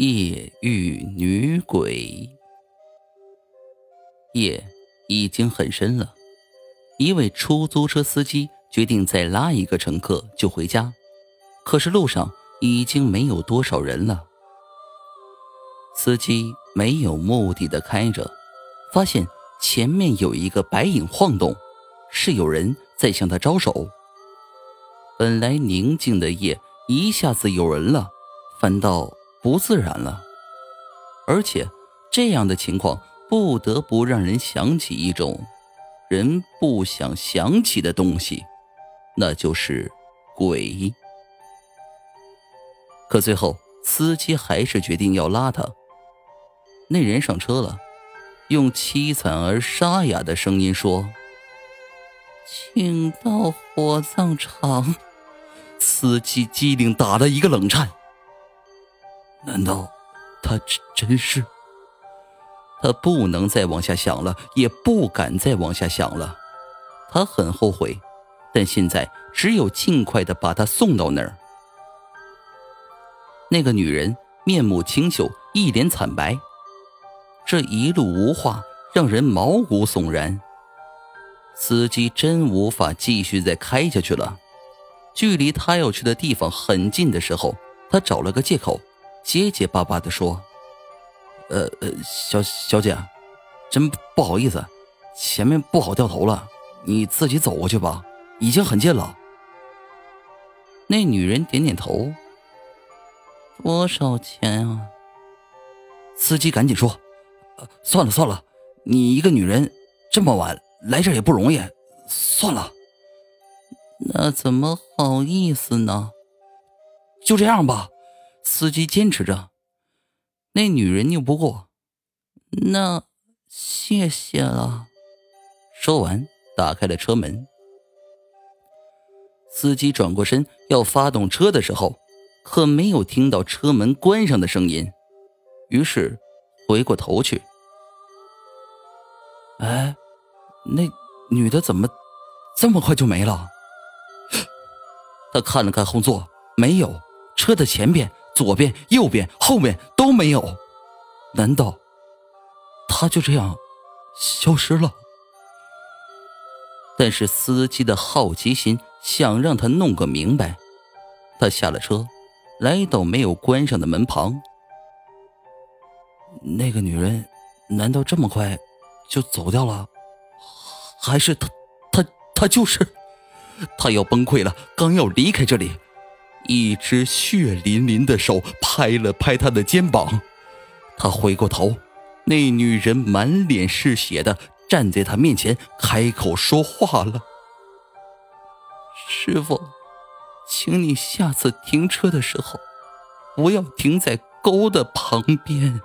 夜遇女鬼。夜已经很深了，一位出租车司机决定再拉一个乘客就回家，可是路上已经没有多少人了。司机没有目的的开着，发现前面有一个白影晃动，是有人在向他招手。本来宁静的夜一下子有人了，反倒不自然了。而且这样的情况不得不让人想起一种人不想想起的东西，那就是鬼。可最后，司机还是决定要拉他。那人上车了，用凄惨而沙哑的声音说：“请到火葬场。”司机机灵打了一个冷颤。难道他真真是？他不能再往下想了，也不敢再往下想了。他很后悔，但现在只有尽快的把他送到那儿。那个女人面目清秀，一脸惨白。这一路无话，让人毛骨悚然。司机真无法继续再开下去了。距离他要去的地方很近的时候，他找了个借口，结结巴巴的说：“呃呃，小小姐，真不好意思，前面不好掉头了，你自己走过去吧，已经很近了。”那女人点点头。多少钱啊？司机赶紧说：“算了算了，你一个女人这么晚来这也不容易，算了。”那怎么好意思呢？就这样吧，司机坚持着。那女人拗不过，那谢谢了。说完，打开了车门。司机转过身要发动车的时候，可没有听到车门关上的声音，于是回过头去。哎，那女的怎么这么快就没了？他看了看后座，没有车的前边、左边、右边、后面都没有。难道他就这样消失了？但是司机的好奇心想让他弄个明白。他下了车，来到没有关上的门旁。那个女人难道这么快就走掉了？还是他他他就是？他要崩溃了，刚要离开这里，一只血淋淋的手拍了拍他的肩膀。他回过头，那女人满脸是血的站在他面前，开口说话了：“师傅，请你下次停车的时候，不要停在沟的旁边。”